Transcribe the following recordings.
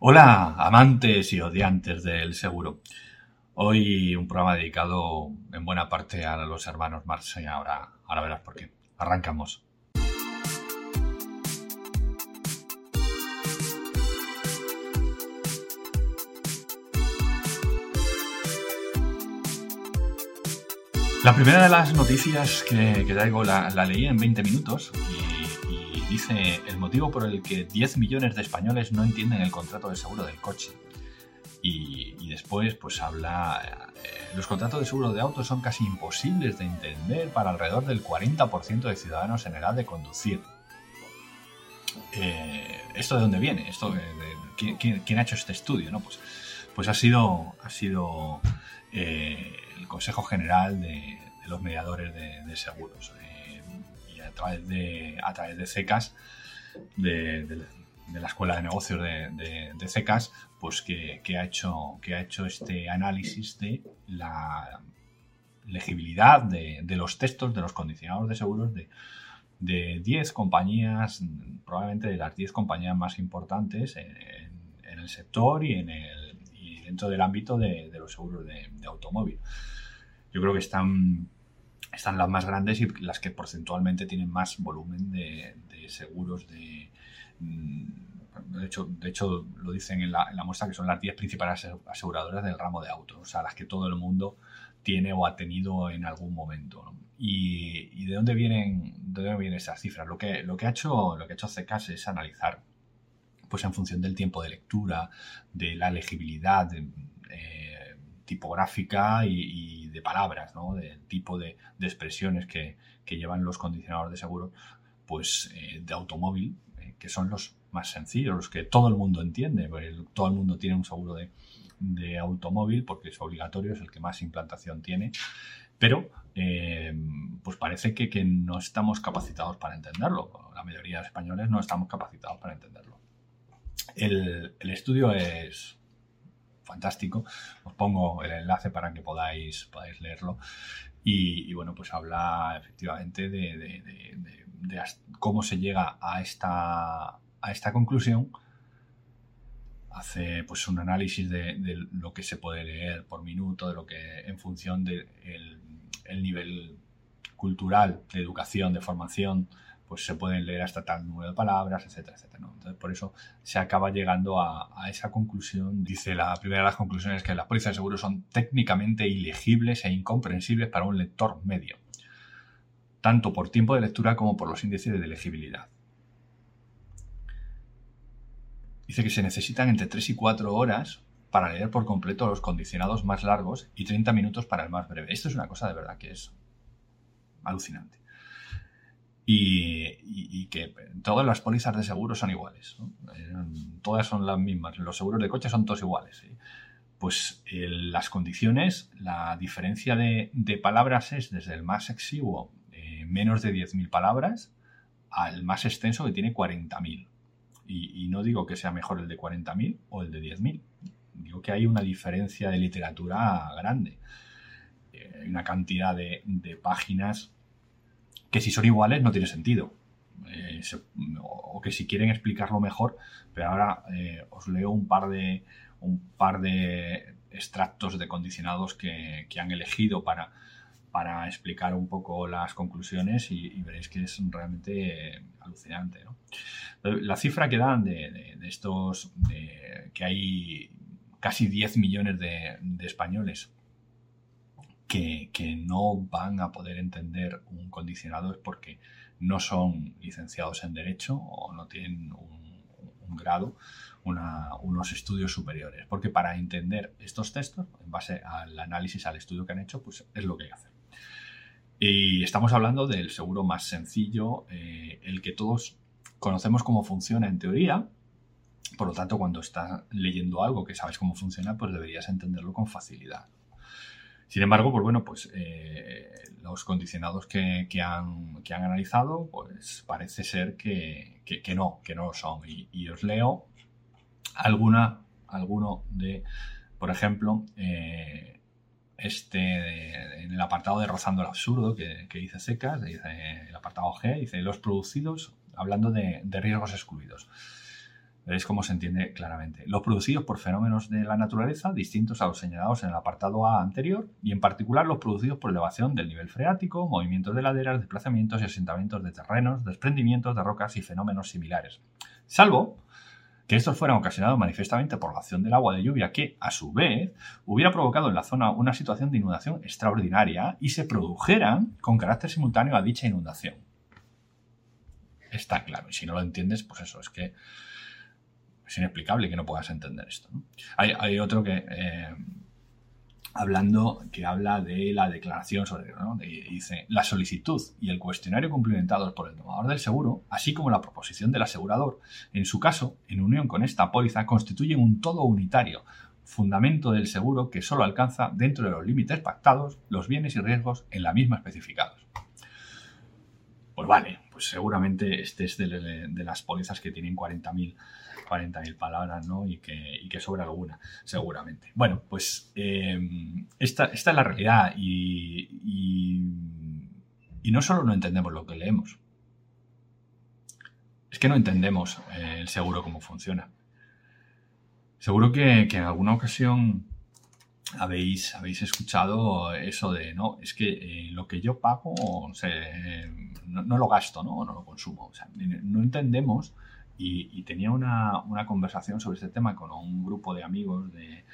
Hola, amantes y odiantes del seguro. Hoy un programa dedicado en buena parte a los hermanos Marx y ahora, ahora verás por qué. Arrancamos. La primera de las noticias que, traigo la, leí en 20 minutos y, dice el motivo por el que 10 millones de españoles no entienden el contrato de seguro del coche. Y, después pues habla, eh, los contratos de seguro de auto son casi imposibles de entender para alrededor del 40% de ciudadanos en edad de conducir. Eh, ¿Esto de dónde viene? ¿Esto ¿quién, ha hecho este estudio? ¿no? Pues, pues ha sido, ha sido eh, el Consejo General de, los Mediadores de, Seguros. Través de, a través de CECAS, de, la Escuela de Negocios de, CECAS, pues que, ha hecho, que ha hecho este análisis de la legibilidad de, los textos de los condicionados de seguros de, de 10 compañías, probablemente de las 10 compañías más importantes en, el sector y en el y dentro del ámbito de, los seguros de, automóvil. Yo creo que están, están las más grandes y las que porcentualmente tienen más volumen de, seguros de... Mm, de hecho, de hecho, lo dicen en la, muestra que son las 10 principales aseguradoras del ramo de autos, o sea, las que todo el mundo tiene o ha tenido en algún momento. Y, de dónde vienen, de dónde vienen esas cifras? Lo que, lo que ha hecho, lo que ha hecho CECAS es analizar, pues en función del tiempo de lectura, de la legibilidad, eh, tipográfica y, de palabras, ¿no? del tipo de, expresiones que, llevan los condicionadores de seguro, pues eh, de automóvil, eh, que son los más sencillos, los que todo el mundo entiende, todo el mundo tiene un seguro de, automóvil porque es obligatorio, es el que más implantación tiene, pero pues parece que, no estamos capacitados para entenderlo. La mayoría de españoles no estamos capacitados para entenderlo. El estudio es, fantástico. Os pongo el enlace para que podáis, podáis leerlo. Y, bueno, pues habla efectivamente de, cómo se llega a esta, a esta conclusión. Hace pues un análisis de, lo que se puede leer por minuto, de lo que en función del el nivel cultural, de educación, de formación, pues se pueden leer hasta tal número de palabras, etcétera, etcétera. Entonces, por eso se acaba llegando a, esa conclusión. Dice la primera de las conclusiones que las pólizas de seguro son técnicamente ilegibles e incomprensibles para un lector medio, tanto por tiempo de lectura como por los índices de legibilidad. Dice que se necesitan entre 3 y 4 horas para leer por completo los condicionados más largos y 30 minutos para el más breve. Esto es una cosa de verdad que es alucinante y, que todas las pólizas de seguro son iguales. Eh, todas son las mismas. Los seguros de coche son todos iguales. Pues las condiciones, la diferencia de, palabras es desde el más exiguo, eh, menos de 10.000 palabras, al más extenso que tiene 40.000. Y, y no digo que sea mejor el de 40.000 o el de 10.000. Digo que hay una diferencia de literatura grande. Eh, hay una cantidad de páginas que si son iguales no tiene sentido. Eh, o que si quieren explicarlo mejor, pero ahora eh, os leo un par de, un par de extractos de condicionados que, han elegido para, para explicar un poco las conclusiones y, veréis que es realmente alucinante. La cifra que dan de, estos, que hay casi 10 millones de, de españoles que, no van a poder entender un condicionado es porque no son licenciados en Derecho o no tienen un, grado, unos estudios superiores. Porque para entender estos textos, en base al análisis, al estudio que han hecho, pues es lo que hay que hacer. Y estamos hablando del seguro más sencillo, eh, el que todos conocemos cómo funciona en teoría. Por lo tanto, cuando estás leyendo algo que sabes cómo funciona, pues deberías entenderlo con facilidad. Sin embargo, pues bueno, pues eh, los condicionados que, han, que, han, analizado, pues parece ser que, no, que no lo son. Y, os leo alguna, alguno de, por ejemplo, eh, este en el apartado de Rozando el Absurdo que, dice Secas, el apartado G, dice los producidos, hablando de, riesgos excluidos. Veréis cómo se entiende claramente. Los producidos por fenómenos de la naturaleza distintos a los señalados en el apartado A anterior y en particular los producidos por elevación del nivel freático, movimientos de laderas, desplazamientos y asentamientos de terrenos, desprendimientos de rocas y fenómenos similares. Salvo que estos fueran ocasionados manifiestamente por la acción del agua de lluvia que, a su vez, hubiera provocado en la zona una situación de inundación extraordinaria y se produjeran con carácter simultáneo a dicha inundación. Está claro, y si no lo entiendes, pues eso, es que es inexplicable que no puedas entender esto. Hay, otro que, eh, hablando, que habla de la declaración sobre, ¿no? dice, la solicitud y el cuestionario cumplimentados por el tomador del seguro, así como la proposición del asegurador, en su caso, en unión con esta póliza, constituyen un todo unitario, fundamento del seguro que solo alcanza, dentro de los límites pactados, los bienes y riesgos en la misma especificados. Pues vale, pues seguramente este es de, de las pólizas que tienen 40.000 40.000 palabras, ¿no? Y que, y sobra alguna, seguramente. Bueno, pues eh, esta, es la realidad y, no solo no entendemos lo que leemos, es que no entendemos eh, el seguro cómo funciona. Seguro que, en alguna ocasión habéis, habéis escuchado eso de, no, es que eh, lo que yo pago no, lo gasto, ¿no? no lo consumo. O sea, no entendemos y, tenía una, conversación sobre este tema con un grupo de amigos de,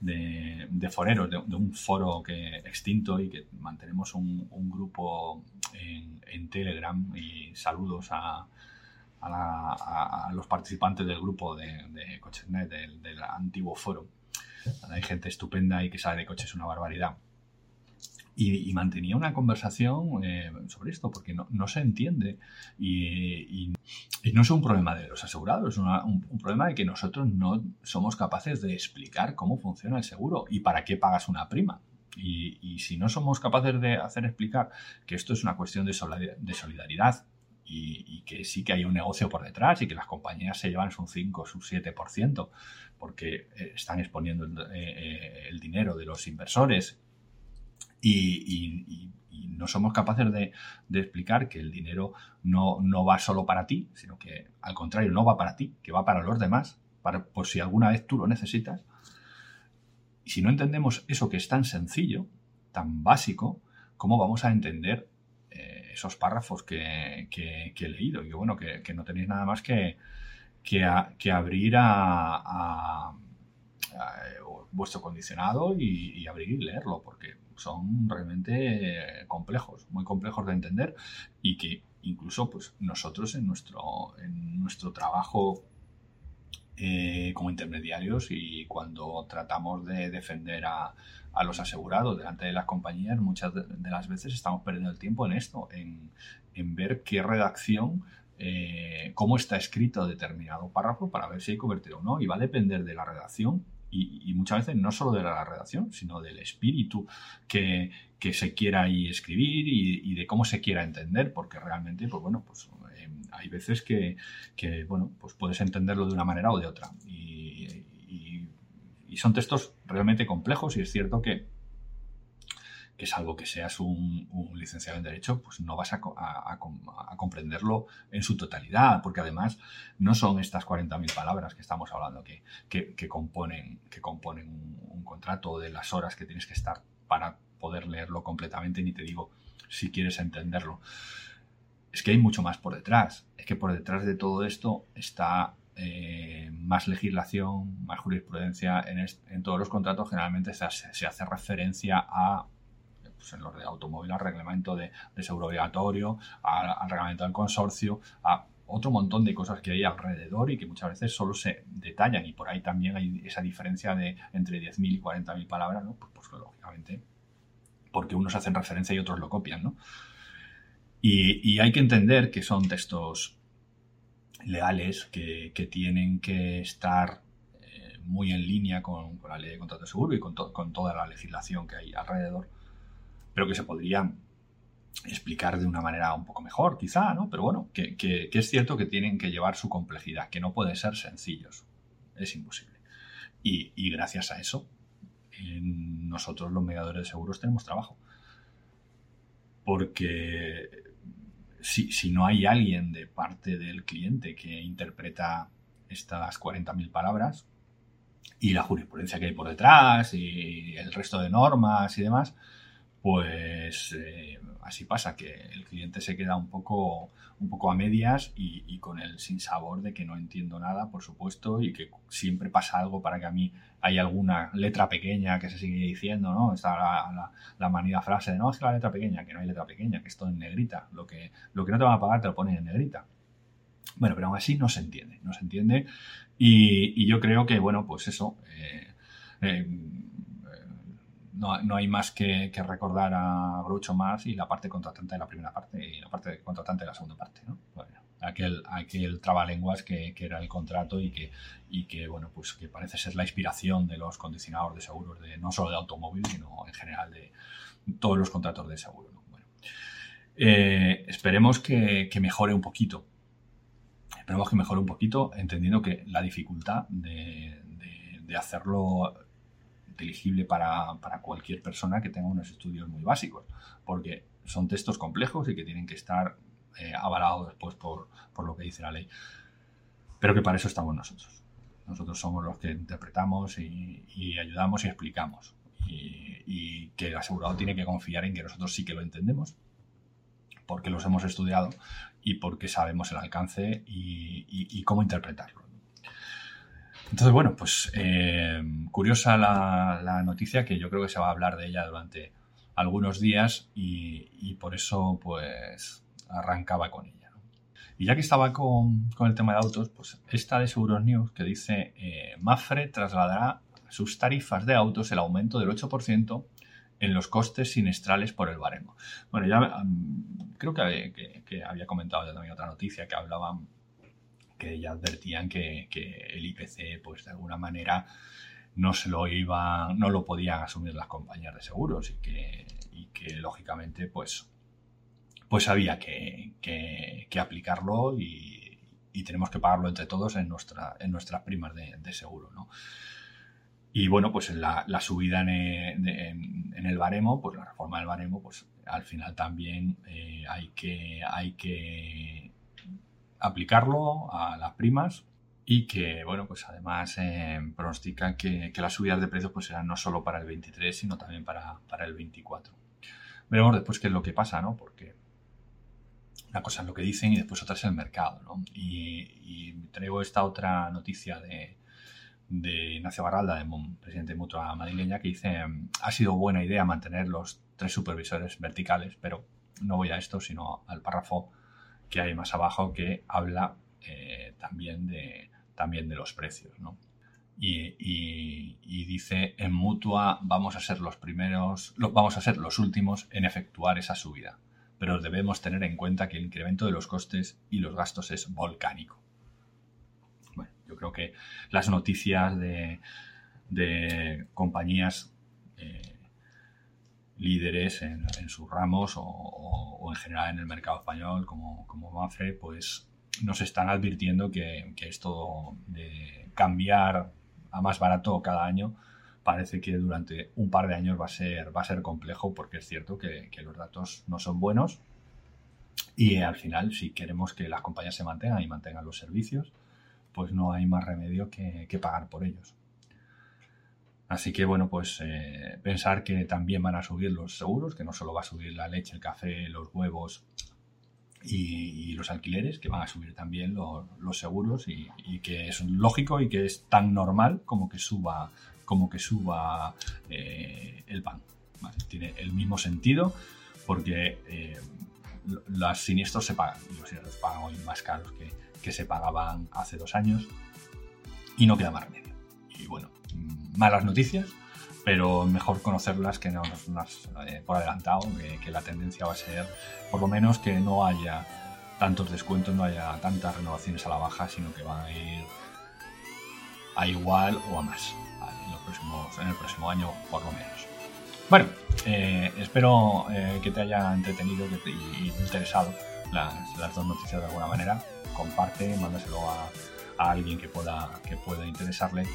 de, foreros, de, un foro que extinto y que mantenemos un, grupo en, Telegram y saludos a, a, los participantes del grupo de, de CochesNet, del, del antiguo foro. Hay gente estupenda y que sabe de coches una barbaridad. Y, mantenía una conversación eh, sobre esto, porque no, se entiende. Y, no es un problema de los asegurados, es un, problema de que nosotros no somos capaces de explicar cómo funciona el seguro y para qué pagas una prima. Y, si no somos capaces de hacer explicar que esto es una cuestión de, solidaridad y, que sí que hay un negocio por detrás y que las compañías se llevan su 5 o su 7% porque eh, están exponiendo el, eh, el dinero de los inversores y, no somos capaces de, explicar que el dinero no, va solo para ti, sino que al contrario, no va para ti, que va para los demás, para, por si alguna vez tú lo necesitas. Y si no entendemos eso que es tan sencillo, tan básico, ¿cómo vamos a entender eh, esos párrafos que, he leído? Y bueno, que, no tenéis nada más que, que, abrir a, vuestro condicionado y, abrir y leerlo, porque son realmente eh, complejos, muy complejos de entender y que incluso pues, nosotros en nuestro, en nuestro trabajo eh, como intermediarios y cuando tratamos de defender a, los asegurados delante de las compañías, muchas de, las veces estamos perdiendo el tiempo en esto, en, ver qué redacción eh, cómo está escrito determinado párrafo para ver si hay cobertura o no. Y va a depender de la redacción y, muchas veces no solo de la redacción, sino del espíritu que, se quiera ahí escribir y, de cómo se quiera entender, porque realmente, pues bueno, pues eh, hay veces que, bueno, pues puedes entenderlo de una manera o de otra. y son textos realmente complejos y es cierto que que es algo que seas un, licenciado en Derecho, pues no vas a, comprenderlo en su totalidad, porque además no son estas 40.000 palabras que estamos hablando que, componen, que componen un, contrato de las horas que tienes que estar para poder leerlo completamente, ni te digo si quieres entenderlo. Es que hay mucho más por detrás. Es que por detrás de todo esto está eh, más legislación, más jurisprudencia. En, en, todos los contratos generalmente se hace referencia a pues, en los de automóvil al reglamento de, seguro obligatorio, al, reglamento del consorcio, a otro montón de cosas que hay alrededor y que muchas veces solo se detallan y por ahí también hay esa diferencia de entre 10.000 y 40.000 palabras, ¿no? Pues, pues, lógicamente porque unos hacen referencia y otros lo copian, ¿no? Y, hay que entender que son textos legales que, tienen que estar eh, muy en línea con, la ley de contrato de seguro y con, con toda la legislación que hay alrededor pero que se podría explicar de una manera un poco mejor, quizá, ¿no? Pero bueno, que, es cierto que tienen que llevar su complejidad, que no pueden ser sencillos. Es imposible. Y, gracias a eso, nosotros los mediadores de seguros tenemos trabajo. Porque si, no hay alguien de parte del cliente que interpreta estas 40.000 palabras y la jurisprudencia que hay por detrás y el resto de normas y demás, pues eh, así pasa, que el cliente se queda un poco, un poco a medias y, con el sinsabor de que no entiendo nada, por supuesto, y que siempre pasa algo para que a mí hay alguna letra pequeña que se sigue diciendo, ¿no? Está la, la, manida frase de no, es que la letra pequeña, que no hay letra pequeña, que esto en negrita, lo que, lo que no te van a pagar te lo ponen en negrita. Bueno, pero aún así no se entiende, no se entiende. Y, yo creo que, bueno, pues eso. Eh, eh, no, hay más que, recordar a Groucho más y la parte contratante de la primera parte y la parte contratante de la segunda parte, ¿no? aquel, aquel trabalenguas que, que era el contrato y que, y que, bueno, pues que parece ser la inspiración de los condicionados de seguros, de, no solo de automóvil, sino en general de todos los contratos de seguro. Eh, esperemos que, mejore un poquito. Esperemos que mejore un poquito, entendiendo que la dificultad de, de hacerlo inteligible para, cualquier persona que tenga unos estudios muy básicos, porque son textos complejos y que tienen que estar eh, avalados después por, lo que dice la ley. Pero que para eso estamos nosotros. Nosotros somos los que interpretamos y, ayudamos y explicamos. Y, que el asegurado tiene que confiar en que nosotros sí que lo entendemos, porque los hemos estudiado y porque sabemos el alcance y cómo interpretarlo. Entonces, bueno, pues eh, curiosa la, noticia que yo creo que se va a hablar de ella durante algunos días y, por eso pues arrancaba con ella. Y ya que estaba con, el tema de autos, pues esta de Seguros News que dice eh, Mafre trasladará sus tarifas de autos el aumento del 8% en los costes siniestrales por el baremo. Bueno, ya mm, creo que, que, había comentado ya también otra noticia que hablaban que ya advertían que, el IPC, pues de alguna manera, no se lo iba, no lo podían asumir las compañías de seguros y que, que lógicamente, pues, pues había que, aplicarlo y, tenemos que pagarlo entre todos en, nuestra, en nuestras primas de, seguro, ¿no? Y bueno, pues la, la subida en, en, el baremo, pues la reforma del baremo, pues al final también eh, hay, que, hay que aplicarlo a las primas y que, bueno, pues además eh, pronostican que, las subidas de precios pues serán no solo para el 23, sino también para, el 24. Veremos después qué es lo que pasa, ¿no? Porque una cosa es lo que dicen y después otra es el mercado, ¿no? Y, traigo esta otra noticia de, de Ignacio Barralda, de presidente de Mutua Madrileña, que dice, ha sido buena idea mantener los tres supervisores verticales, pero no voy a esto, sino al párrafo que hay más abajo que habla eh, también, de, también de los precios. Y, dice, en Mutua vamos a ser los primeros, vamos a ser los últimos en efectuar esa subida, pero debemos tener en cuenta que el incremento de los costes y los gastos es volcánico. Bueno, yo creo que las noticias de, compañías eh, líderes en, sus ramos o, en general en el mercado español como, como Mafre, pues nos están advirtiendo que, esto de cambiar a más barato cada año parece que durante un par de años va a ser, va a ser complejo porque es cierto que, los datos no son buenos y al final si queremos que las compañías se mantengan y mantengan los servicios, pues no hay más remedio que pagar por ellos. Así que bueno, pues eh, pensar que también van a subir los seguros, que no solo va a subir la leche, el café, los huevos y, los alquileres, que van a subir también los, seguros y, que es lógico y que es tan normal como que suba, como que suba eh, el pan. Tiene el mismo sentido porque eh, los siniestros se pagan los siniestros pagan hoy más caros que, que se pagaban hace dos años y no queda más remedio. Malas noticias, pero mejor conocerlas que no eh, por adelantado, que, la tendencia va a ser por lo menos que no haya tantos descuentos, no haya tantas renovaciones a la baja, sino que van a ir a igual o a más en, el próximo año por lo menos. Bueno, eh, espero eh, que te haya entretenido y interesado las, dos noticias de alguna manera. Comparte, mándaselo a, a alguien que pueda, que pueda interesarle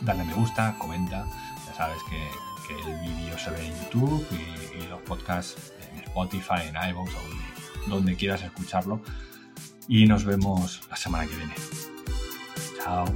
dale me gusta, comenta. Ya sabes que, el vídeo se ve en YouTube y, los podcasts en Spotify, en iVoox o donde quieras escucharlo. Y nos vemos la semana que viene. Chao.